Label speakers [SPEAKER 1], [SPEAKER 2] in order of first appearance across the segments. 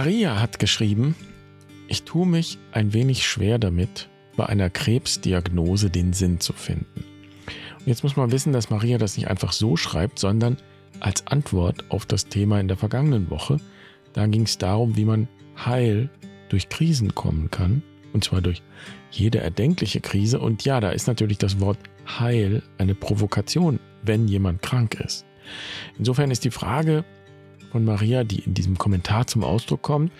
[SPEAKER 1] Maria hat geschrieben, ich tue mich ein wenig schwer damit, bei einer Krebsdiagnose den Sinn zu finden. Und jetzt muss man wissen, dass Maria das nicht einfach so schreibt, sondern als Antwort auf das Thema in der vergangenen Woche. Da ging es darum, wie man heil durch Krisen kommen kann. Und zwar durch jede erdenkliche Krise. Und ja, da ist natürlich das Wort Heil eine Provokation, wenn jemand krank ist. Insofern ist die Frage von Maria, die in diesem Kommentar zum Ausdruck kommt,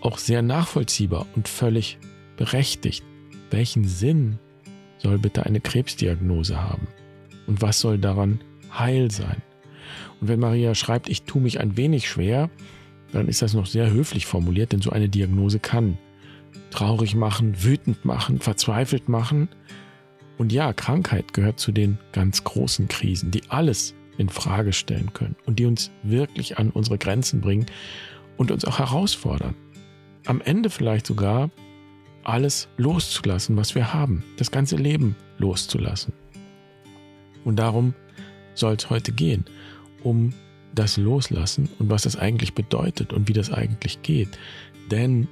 [SPEAKER 1] auch sehr nachvollziehbar und völlig berechtigt. Welchen Sinn soll bitte eine Krebsdiagnose haben? Und was soll daran heil sein? Und wenn Maria schreibt, ich tue mich ein wenig schwer, dann ist das noch sehr höflich formuliert, denn so eine Diagnose kann traurig machen, wütend machen, verzweifelt machen. Und ja, Krankheit gehört zu den ganz großen Krisen, die alles in Frage stellen können und die uns wirklich an unsere Grenzen bringen und uns auch herausfordern. Am Ende vielleicht sogar alles loszulassen, was wir haben, das ganze Leben loszulassen. Und darum soll es heute gehen, um das Loslassen und was das eigentlich bedeutet und wie das eigentlich geht. Denn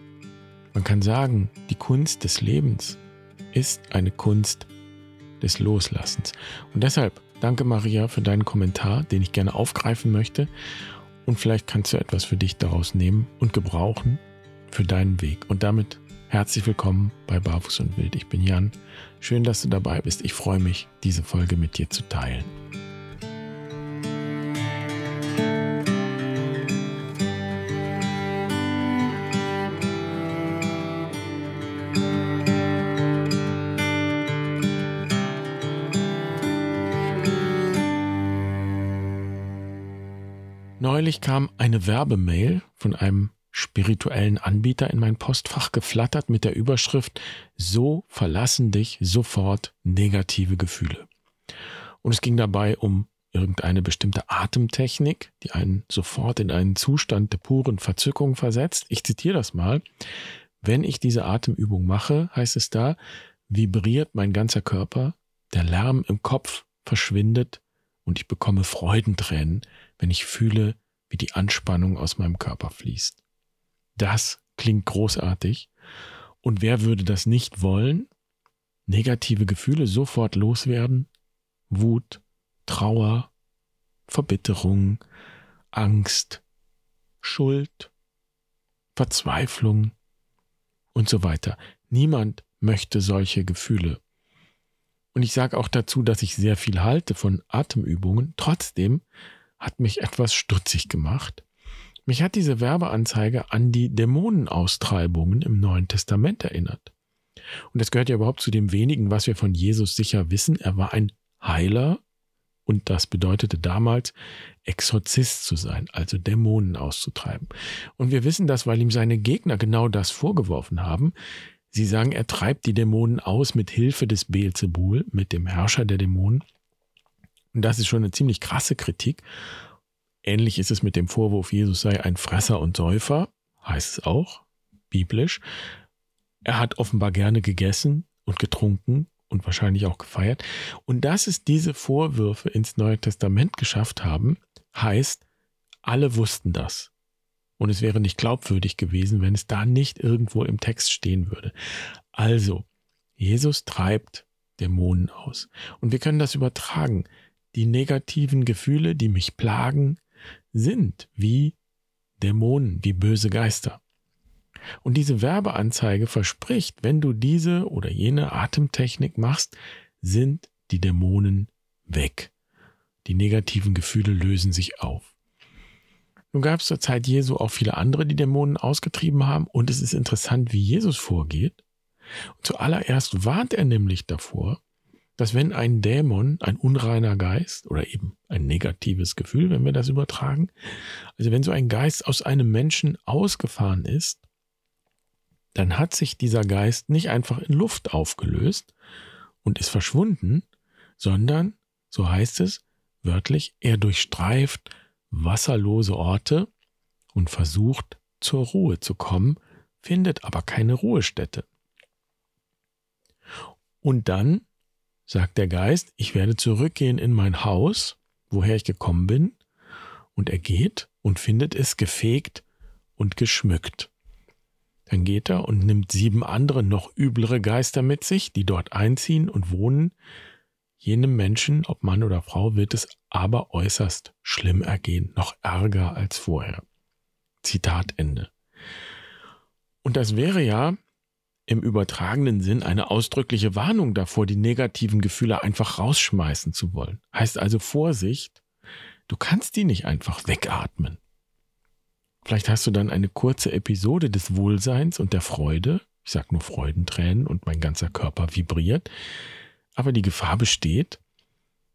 [SPEAKER 1] man kann sagen, die Kunst des Lebens ist eine Kunst des Loslassens. Und deshalb danke Maria für deinen Kommentar, den ich gerne aufgreifen möchte. Und vielleicht kannst du etwas für dich daraus nehmen und gebrauchen für deinen Weg. Und damit herzlich willkommen bei Barfuß und Wild. Ich bin Jan. Schön, dass du dabei bist. Ich freue mich, diese Folge mit dir zu teilen. Neulich kam eine Werbemail von einem spirituellen Anbieter in mein Postfach geflattert mit der Überschrift So verlassen dich sofort negative Gefühle. Und es ging dabei um irgendeine bestimmte Atemtechnik, die einen sofort in einen Zustand der puren Verzückung versetzt. Ich zitiere das mal. Wenn ich diese Atemübung mache, heißt es da, vibriert mein ganzer Körper, der Lärm im Kopf verschwindet und ich bekomme Freudentränen, wenn ich fühle, wie die Anspannung aus meinem Körper fließt. Das klingt großartig. Und wer würde das nicht wollen? Negative Gefühle sofort loswerden? Wut, Trauer, Verbitterung, Angst, Schuld, Verzweiflung und so weiter. Niemand möchte solche Gefühle. Und ich sage auch dazu, dass ich sehr viel halte von Atemübungen. Trotzdem hat mich etwas stutzig gemacht. Mich hat diese Werbeanzeige an die Dämonenaustreibungen im Neuen Testament erinnert. Und das gehört ja überhaupt zu dem wenigen, was wir von Jesus sicher wissen. Er war ein Heiler und das bedeutete damals, Exorzist zu sein, also Dämonen auszutreiben. Und wir wissen das, weil ihm seine Gegner genau das vorgeworfen haben. Sie sagen, er treibt die Dämonen aus mit Hilfe des Beelzebul, mit dem Herrscher der Dämonen. Und das ist schon eine ziemlich krasse Kritik. Ähnlich ist es mit dem Vorwurf, Jesus sei ein Fresser und Säufer, heißt es auch, biblisch. Er hat offenbar gerne gegessen und getrunken und wahrscheinlich auch gefeiert. Und dass es diese Vorwürfe ins Neue Testament geschafft haben, heißt, alle wussten das. Und es wäre nicht glaubwürdig gewesen, wenn es da nicht irgendwo im Text stehen würde. Also, Jesus treibt Dämonen aus. Und wir können das übertragen. Die negativen Gefühle, die mich plagen, sind wie Dämonen, wie böse Geister. Und diese Werbeanzeige verspricht, wenn du diese oder jene Atemtechnik machst, sind die Dämonen weg. Die negativen Gefühle lösen sich auf. Nun gab es zur Zeit Jesu auch viele andere, die Dämonen ausgetrieben haben, und es ist interessant, wie Jesus vorgeht. Und zuallererst warnt er nämlich davor, dass wenn ein Dämon, ein unreiner Geist oder eben ein negatives Gefühl, wenn wir das übertragen, also wenn so ein Geist aus einem Menschen ausgefahren ist, dann hat sich dieser Geist nicht einfach in Luft aufgelöst und ist verschwunden, sondern, so heißt es wörtlich, er durchstreift wasserlose Orte und versucht zur Ruhe zu kommen, findet aber keine Ruhestätte. Und dann sagt der Geist, ich werde zurückgehen in mein Haus, woher ich gekommen bin, und er geht und findet es gefegt und geschmückt. Dann geht er und nimmt sieben andere noch üblere Geister mit sich, die dort einziehen und wohnen. Jenem Menschen, ob Mann oder Frau, wird es aber äußerst schlimm ergehen, noch ärger als vorher. Zitat Ende. Und das wäre ja im übertragenen Sinn eine ausdrückliche Warnung davor, die negativen Gefühle einfach rausschmeißen zu wollen. Heißt also Vorsicht, du kannst die nicht einfach wegatmen. Vielleicht hast du dann eine kurze Episode des Wohlseins und der Freude. Ich sage nur Freudentränen und mein ganzer Körper vibriert. Aber die Gefahr besteht,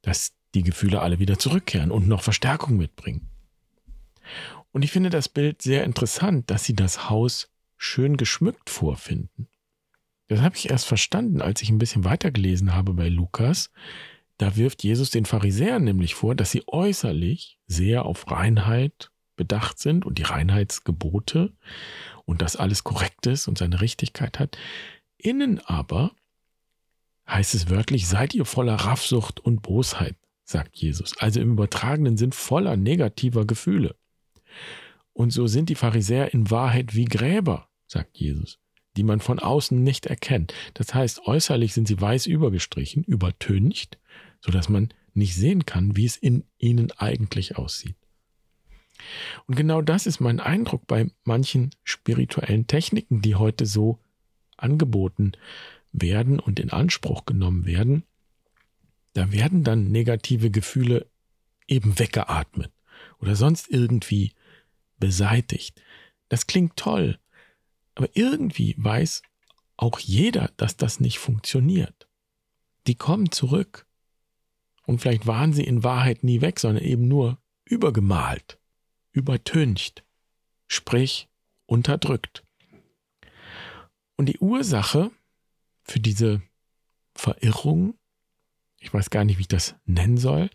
[SPEAKER 1] dass die Gefühle alle wieder zurückkehren und noch Verstärkung mitbringen. Und ich finde das Bild sehr interessant, dass sie das Haus schön geschmückt vorfinden. Das habe ich erst verstanden, als ich ein bisschen weitergelesen habe bei Lukas. Da wirft Jesus den Pharisäern nämlich vor, dass sie äußerlich sehr auf Reinheit bedacht sind und die Reinheitsgebote und dass alles korrekt ist und seine Richtigkeit hat. Innen aber heißt es wörtlich, seid ihr voller Raffsucht und Bosheit, sagt Jesus. Also im übertragenen Sinn voller negativer Gefühle. Und so sind die Pharisäer in Wahrheit wie Gräber, sagt Jesus, die man von außen nicht erkennt. Das heißt, äußerlich sind sie weiß übergestrichen, übertüncht, sodass man nicht sehen kann, wie es in ihnen eigentlich aussieht. Und genau das ist mein Eindruck bei manchen spirituellen Techniken, die heute so angeboten werden und in Anspruch genommen werden. Da werden dann negative Gefühle eben weggeatmet oder sonst irgendwie beseitigt. Das klingt toll, aber irgendwie weiß auch jeder, dass das nicht funktioniert. Die kommen zurück. Und vielleicht waren sie in Wahrheit nie weg, sondern eben nur übergemalt übertüncht, sprich unterdrückt. Und die Ursache für diese Verirrung, ich weiß gar nicht, wie ich das nennen soll,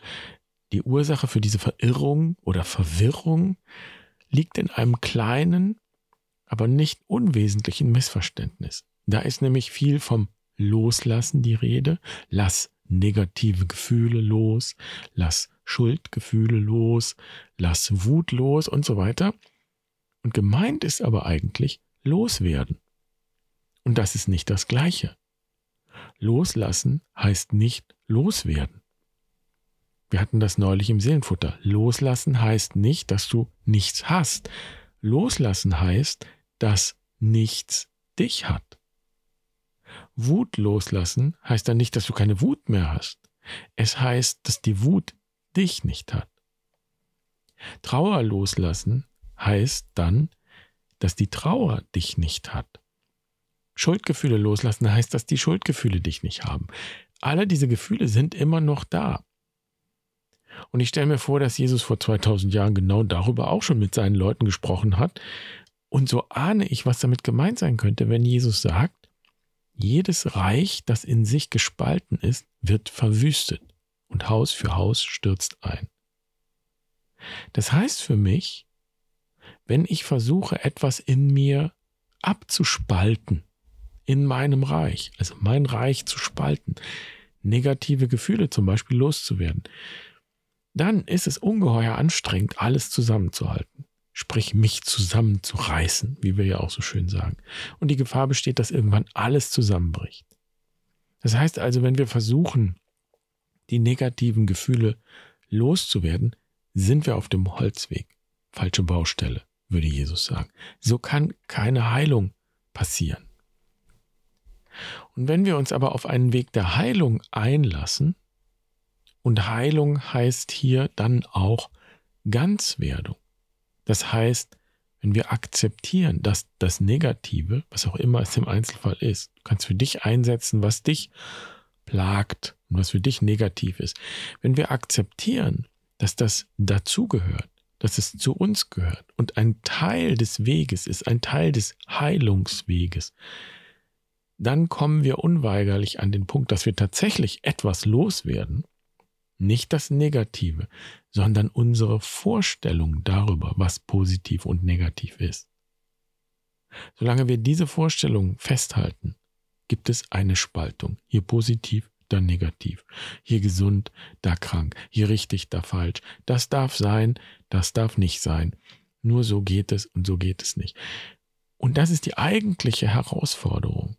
[SPEAKER 1] die Ursache für diese Verirrung oder Verwirrung liegt in einem kleinen, aber nicht unwesentlichen Missverständnis. Da ist nämlich viel vom Loslassen die Rede. Lass negative Gefühle los, lass Schuldgefühle los, lass Wut los und so weiter. Und gemeint ist aber eigentlich loswerden. Und das ist nicht das Gleiche. Loslassen heißt nicht loswerden. Wir hatten das neulich im Seelenfutter. Loslassen heißt nicht, dass du nichts hast. Loslassen heißt, dass nichts dich hat. Wut loslassen heißt dann nicht, dass du keine Wut mehr hast. Es heißt, dass die Wut dich nicht hat. Trauer loslassen heißt dann, dass die Trauer dich nicht hat. Schuldgefühle loslassen heißt, dass die Schuldgefühle dich nicht haben. Alle diese Gefühle sind immer noch da. Und ich stelle mir vor, dass Jesus vor 2000 Jahren genau darüber auch schon mit seinen Leuten gesprochen hat. Und so ahne ich, was damit gemeint sein könnte, wenn Jesus sagt, jedes Reich, das in sich gespalten ist, wird verwüstet und Haus für Haus stürzt ein. Das heißt für mich, wenn ich versuche, etwas in mir abzuspalten, in meinem Reich, also mein Reich zu spalten, negative Gefühle zum Beispiel loszuwerden, dann ist es ungeheuer anstrengend, alles zusammenzuhalten. Sprich, mich zusammenzureißen, wie wir ja auch so schön sagen. Und die Gefahr besteht, dass irgendwann alles zusammenbricht. Das heißt also, wenn wir versuchen, die negativen Gefühle loszuwerden, sind wir auf dem Holzweg. Falsche Baustelle, würde Jesus sagen. So kann keine Heilung passieren. Und wenn wir uns aber auf einen Weg der Heilung einlassen, und Heilung heißt hier dann auch Ganzwerdung. Das heißt, wenn wir akzeptieren, dass das Negative, was auch immer es im Einzelfall ist, du kannst für dich einsetzen, was dich plagt und was für dich negativ ist, wenn wir akzeptieren, dass das dazugehört, dass es zu uns gehört und ein Teil des Weges ist, ein Teil des Heilungsweges, dann kommen wir unweigerlich an den Punkt, dass wir tatsächlich etwas loswerden, nicht das Negative, sondern unsere Vorstellung darüber, was positiv und negativ ist. Solange wir diese Vorstellung festhalten, gibt es eine Spaltung. Hier positiv, dann negativ. Hier gesund, da krank. Hier richtig, da falsch. Das darf sein, das darf nicht sein. nur so geht es und so geht es nicht. Und das ist die eigentliche Herausforderung.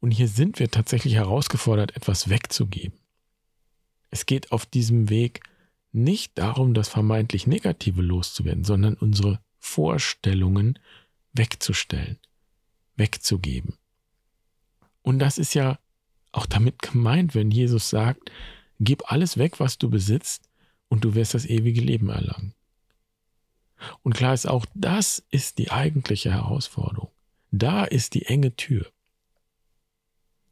[SPEAKER 1] Und hier sind wir tatsächlich herausgefordert, etwas wegzugeben. Es geht auf diesem Weg nicht darum, das vermeintlich Negative loszuwerden, sondern unsere Vorstellungen wegzustellen, wegzugeben. Und das ist ja auch damit gemeint, wenn Jesus sagt, gib alles weg, was du besitzt, und du wirst das ewige Leben erlangen. Und klar ist auch, das ist die eigentliche Herausforderung. Da ist die enge Tür.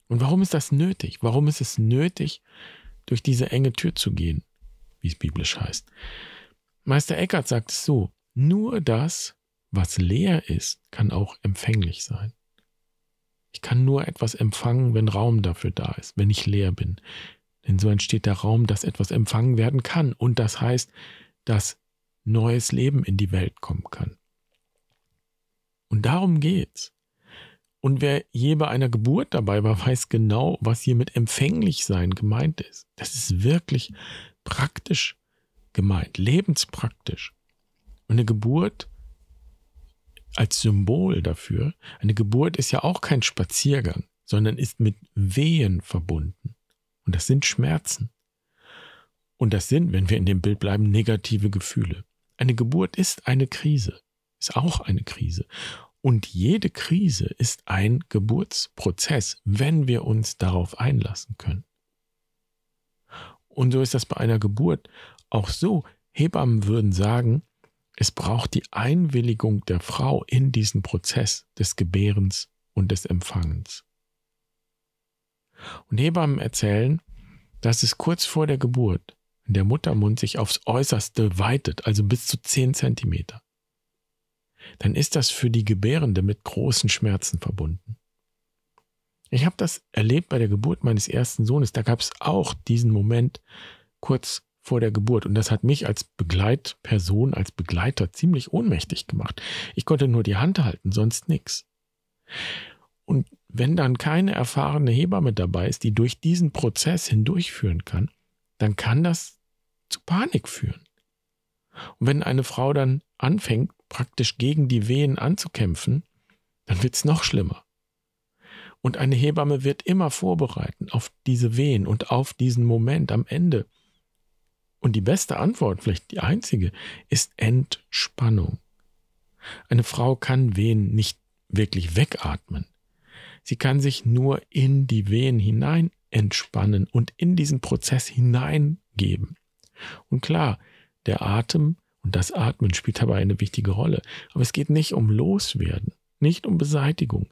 [SPEAKER 1] Und warum ist das nötig? Warum ist es nötig, durch diese enge Tür zu gehen, wie es biblisch heißt? Meister Eckhart sagt es so, nur das, was leer ist, kann auch empfänglich sein. Ich kann nur etwas empfangen, wenn Raum dafür da ist, wenn ich leer bin. Denn so entsteht der Raum, dass etwas empfangen werden kann. Und das heißt, dass neues Leben in die Welt kommen kann. Und darum geht's. Und wer je bei einer Geburt dabei war, weiß genau, was hier mit empfänglich sein gemeint ist. Das ist wirklich praktisch gemeint, lebenspraktisch. Und eine Geburt als Symbol dafür, eine Geburt ist ja auch kein Spaziergang, sondern ist mit Wehen verbunden. Und das sind Schmerzen. Und das sind, wenn wir in dem Bild bleiben, negative Gefühle. Eine Geburt ist eine Krise, ist auch eine Krise. Und jede Krise ist ein Geburtsprozess, wenn wir uns darauf einlassen können. Und so ist das bei einer Geburt auch so. Hebammen würden sagen, es braucht die Einwilligung der Frau in diesen Prozess des Gebärens und des Empfangens. Und Hebammen erzählen, dass es kurz vor der Geburt der Muttermund sich aufs Äußerste weitet, also bis zu 10 Zentimeter, dann ist das für die Gebärende mit großen Schmerzen verbunden. Ich habe das erlebt bei der Geburt meines ersten Sohnes. Da gab es auch diesen Moment kurz vor der Geburt. Und das hat mich als Begleitperson, als Begleiter ziemlich ohnmächtig gemacht. Ich konnte nur die Hand halten, sonst nichts. Und wenn dann keine erfahrene Hebamme dabei ist, die durch diesen Prozess hindurchführen kann, dann kann das zu Panik führen. Und wenn eine Frau dann anfängt, praktisch gegen die Wehen anzukämpfen, dann wird es noch schlimmer. Und eine Hebamme wird immer vorbereiten auf diese Wehen und auf diesen Moment am Ende. Und die beste Antwort, vielleicht die einzige, ist Entspannung. Eine Frau kann Wehen nicht wirklich wegatmen. Sie kann sich nur in die Wehen hinein entspannen und in diesen Prozess hineingeben. Und klar, der Atem und das Atmen spielt dabei eine wichtige Rolle. Aber es geht nicht um Loswerden, nicht um Beseitigung,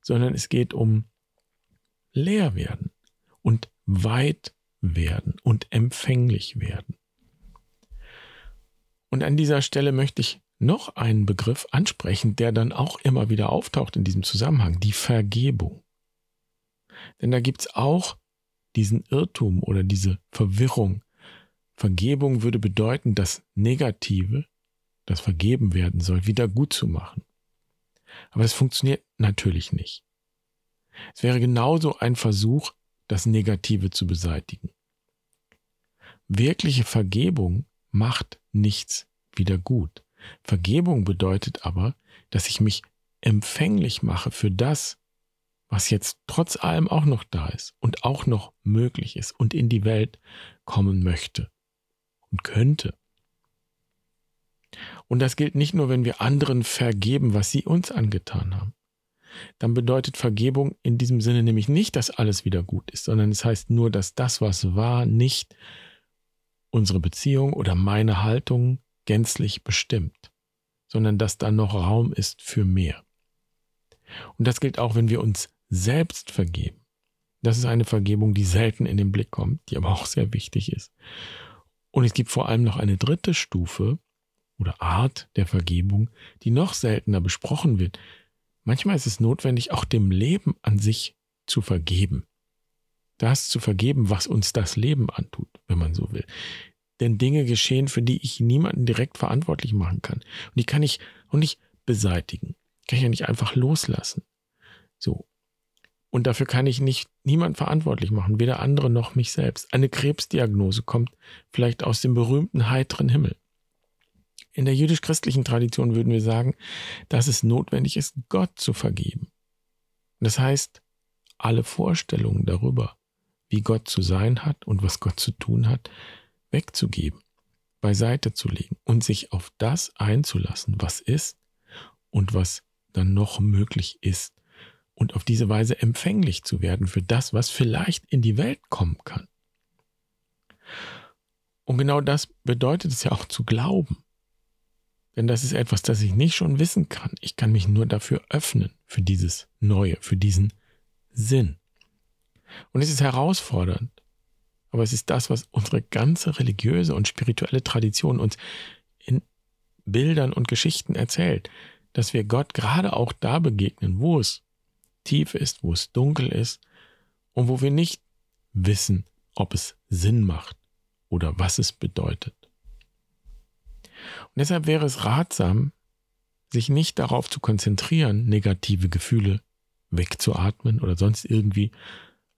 [SPEAKER 1] sondern es geht um leer werden und weit werden und empfänglich werden. Und an dieser Stelle möchte ich noch einen Begriff ansprechen, der dann auch immer wieder auftaucht in diesem Zusammenhang, die Vergebung. Denn da gibt es auch diesen Irrtum oder diese Verwirrung. Vergebung würde bedeuten, das Negative, das vergeben werden soll, wieder gut zu machen. Aber es funktioniert natürlich nicht. Es wäre genauso ein Versuch, das Negative zu beseitigen. Wirkliche Vergebung macht nichts wieder gut. Vergebung bedeutet aber, dass ich mich empfänglich mache für das, was jetzt trotz allem auch noch da ist und auch noch möglich ist und in die Welt kommen möchte und könnte. Und das gilt nicht nur, wenn wir anderen vergeben, was sie uns angetan haben. Dann bedeutet Vergebung in diesem Sinne nämlich nicht, dass alles wieder gut ist, sondern es heißt nur, dass das, was war, nicht unsere Beziehung oder meine Haltung gänzlich bestimmt, sondern dass da noch Raum ist für mehr. Und das gilt auch, wenn wir uns selbst vergeben. Das ist eine Vergebung, die selten in den Blick kommt, die aber auch sehr wichtig ist. Und es gibt vor allem noch eine dritte Stufe oder Art der Vergebung, die noch seltener besprochen wird. Manchmal ist es notwendig, auch dem Leben an sich zu vergeben das zu vergeben, was uns das Leben antut, wenn man so will. Denn Dinge geschehen, für die ich niemanden direkt verantwortlich machen kann. Und die kann ich auch nicht beseitigen. Kann ich ja nicht einfach loslassen. So. Und dafür kann ich nicht niemand verantwortlich machen, weder andere noch mich selbst. Eine Krebsdiagnose kommt vielleicht aus dem berühmten heiteren Himmel. In der jüdisch-christlichen Tradition würden wir sagen, dass es notwendig ist, Gott zu vergeben. Das heißt, alle Vorstellungen darüber, wie Gott zu sein hat und was Gott zu tun hat, wegzugeben, beiseite zu legen und sich auf das einzulassen, was ist und was dann noch möglich ist und auf diese Weise empfänglich zu werden für das, was vielleicht in die Welt kommen kann. Und genau das bedeutet es ja auch zu glauben. Denn das ist etwas, das ich nicht schon wissen kann. Ich kann mich nur dafür öffnen, für dieses Neue, für diesen Sinn. Und es ist herausfordernd. Aber es ist das, was unsere ganze religiöse und spirituelle Tradition uns in Bildern und Geschichten erzählt, dass wir Gott gerade auch da begegnen, wo es tief ist, wo es dunkel ist und wo wir nicht wissen, ob es Sinn macht oder was es bedeutet. Und deshalb wäre es ratsam, sich nicht darauf zu konzentrieren, negative Gefühle wegzuatmen oder sonst irgendwie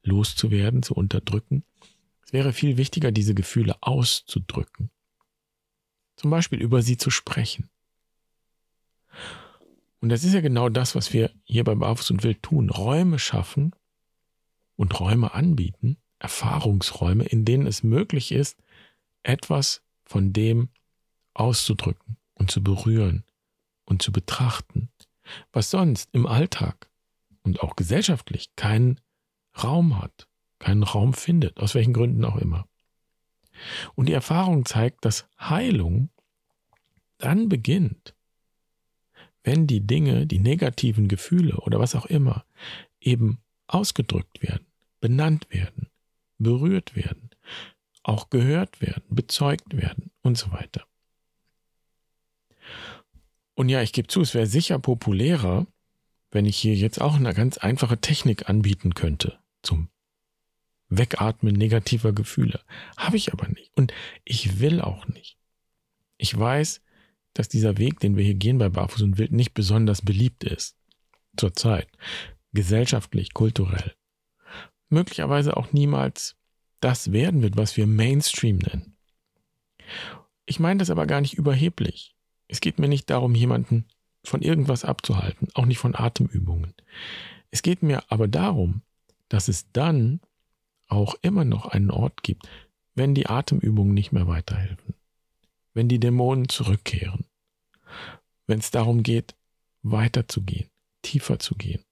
[SPEAKER 1] loszuwerden, zu unterdrücken. Es wäre viel wichtiger, diese Gefühle auszudrücken. Zum Beispiel über sie zu sprechen. Und das ist ja genau das, was wir hier bei Barfuß und Wild tun. Räume schaffen und Räume anbieten, Erfahrungsräume, in denen es möglich ist, etwas von dem auszudrücken und zu berühren und zu betrachten, was sonst im Alltag und auch gesellschaftlich keinen Raum hat, keinen Raum findet, aus welchen Gründen auch immer. Und die Erfahrung zeigt, dass Heilung dann beginnt, wenn die Dinge, die negativen Gefühle oder was auch immer, eben ausgedrückt werden, benannt werden, berührt werden, auch gehört werden, bezeugt werden und so weiter. Und ja, ich gebe zu, es wäre sicher populärer, wenn ich hier jetzt auch eine ganz einfache Technik anbieten könnte zum Wegatmen negativer Gefühle. Habe ich aber nicht. Und ich will auch nicht. Ich weiß, dass dieser Weg, den wir hier gehen bei Barfuß und Wild, nicht besonders beliebt ist. Zurzeit. Gesellschaftlich, kulturell. Möglicherweise auch niemals das werden wird, was wir Mainstream nennen. Ich meine das aber gar nicht überheblich. Es geht mir nicht darum, jemanden von irgendwas abzuhalten, auch nicht von Atemübungen. Es geht mir aber darum, dass es dann auch immer noch einen Ort gibt, wenn die Atemübungen nicht mehr weiterhelfen, wenn die Dämonen zurückkehren, wenn es darum geht, weiterzugehen, tiefer zu gehen,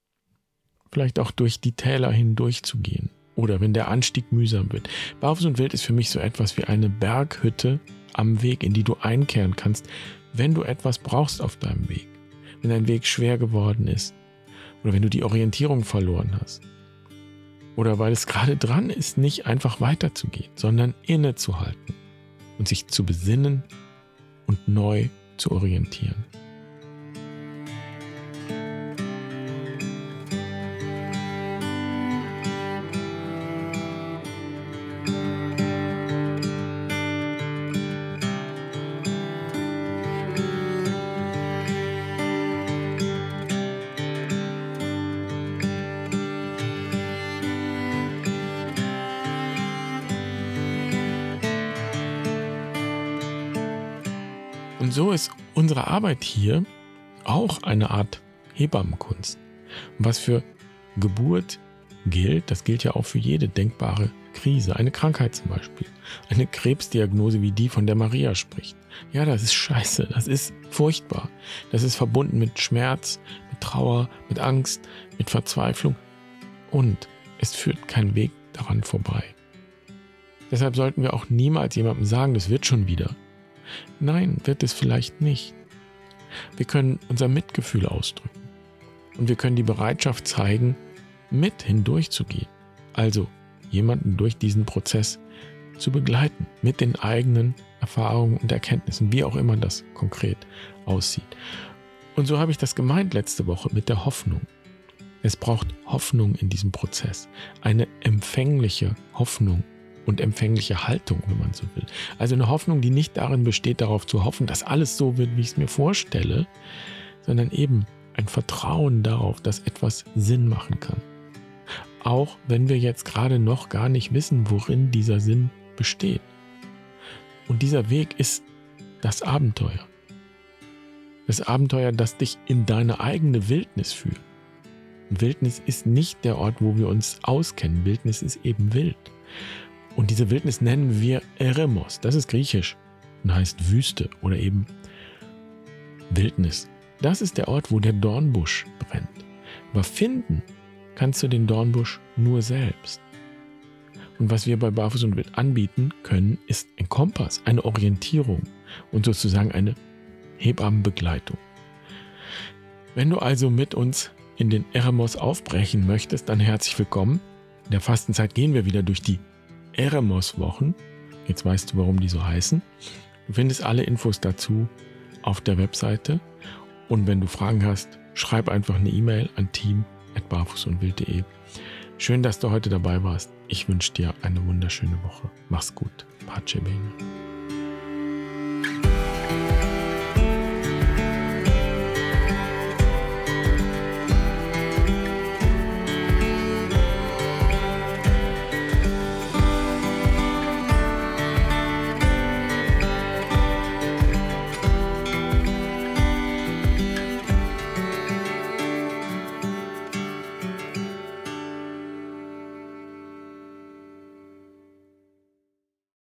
[SPEAKER 1] vielleicht auch durch die Täler hindurch zu gehen oder wenn der Anstieg mühsam wird. Barfuß und Wild ist für mich so etwas wie eine Berghütte am Weg, in die du einkehren kannst, wenn du etwas brauchst auf deinem Weg. Wenn dein Weg schwer geworden ist oder wenn du die Orientierung verloren hast. Oder weil es gerade dran ist, nicht einfach weiterzugehen, sondern innezuhalten und sich zu besinnen und neu zu orientieren. Und so ist unsere Arbeit hier auch eine Art Hebammenkunst. Was für Geburt gilt, das gilt ja auch für jede denkbare Krise, eine Krankheit zum Beispiel, eine Krebsdiagnose wie die, von der Maria spricht. Ja, das ist scheiße, das ist furchtbar. Das ist verbunden mit Schmerz, mit Trauer, mit Angst, mit Verzweiflung und es führt kein Weg daran vorbei. Deshalb sollten wir auch niemals jemandem sagen, das wird schon wieder. Nein, wird es vielleicht nicht. Wir können unser Mitgefühl ausdrücken. Und wir können die Bereitschaft zeigen, mit hindurchzugehen. Also jemanden durch diesen Prozess zu begleiten, mit den eigenen Erfahrungen und Erkenntnissen, wie auch immer das konkret aussieht. Und so habe ich das gemeint letzte Woche mit der Hoffnung. Es braucht Hoffnung in diesem Prozess, eine empfängliche Hoffnung und empfängliche Haltung, wenn man so will. Also eine Hoffnung, die nicht darin besteht, darauf zu hoffen, dass alles so wird, wie ich es mir vorstelle, sondern eben ein Vertrauen darauf, dass etwas Sinn machen kann. Auch wenn wir jetzt gerade noch gar nicht wissen, worin dieser Sinn besteht. Und dieser Weg ist das Abenteuer. Das Abenteuer, das dich in deine eigene Wildnis führt. Wildnis ist nicht der Ort, wo wir uns auskennen. Wildnis ist eben wild. Und diese Wildnis nennen wir Eremos. Das ist griechisch und heißt Wüste oder eben Wildnis. Das ist der Ort, wo der Dornbusch brennt. Aber finden kannst du den Dornbusch nur selbst. Und was wir bei Barfuß und Wild anbieten können, ist ein Kompass, eine Orientierung und sozusagen eine Hebammenbegleitung. Wenn du also mit uns in den Eremos aufbrechen möchtest, dann herzlich willkommen. In der Fastenzeit gehen wir wieder durch die Eremos-Wochen. Jetzt weißt du, warum die so heißen. Du findest alle Infos dazu auf der Webseite. Und wenn du Fragen hast, schreib einfach eine E-Mail an team.barfußundwild.de. Schön, dass du heute dabei warst. Ich wünsche dir eine wunderschöne Woche. Mach's gut. Pace bene.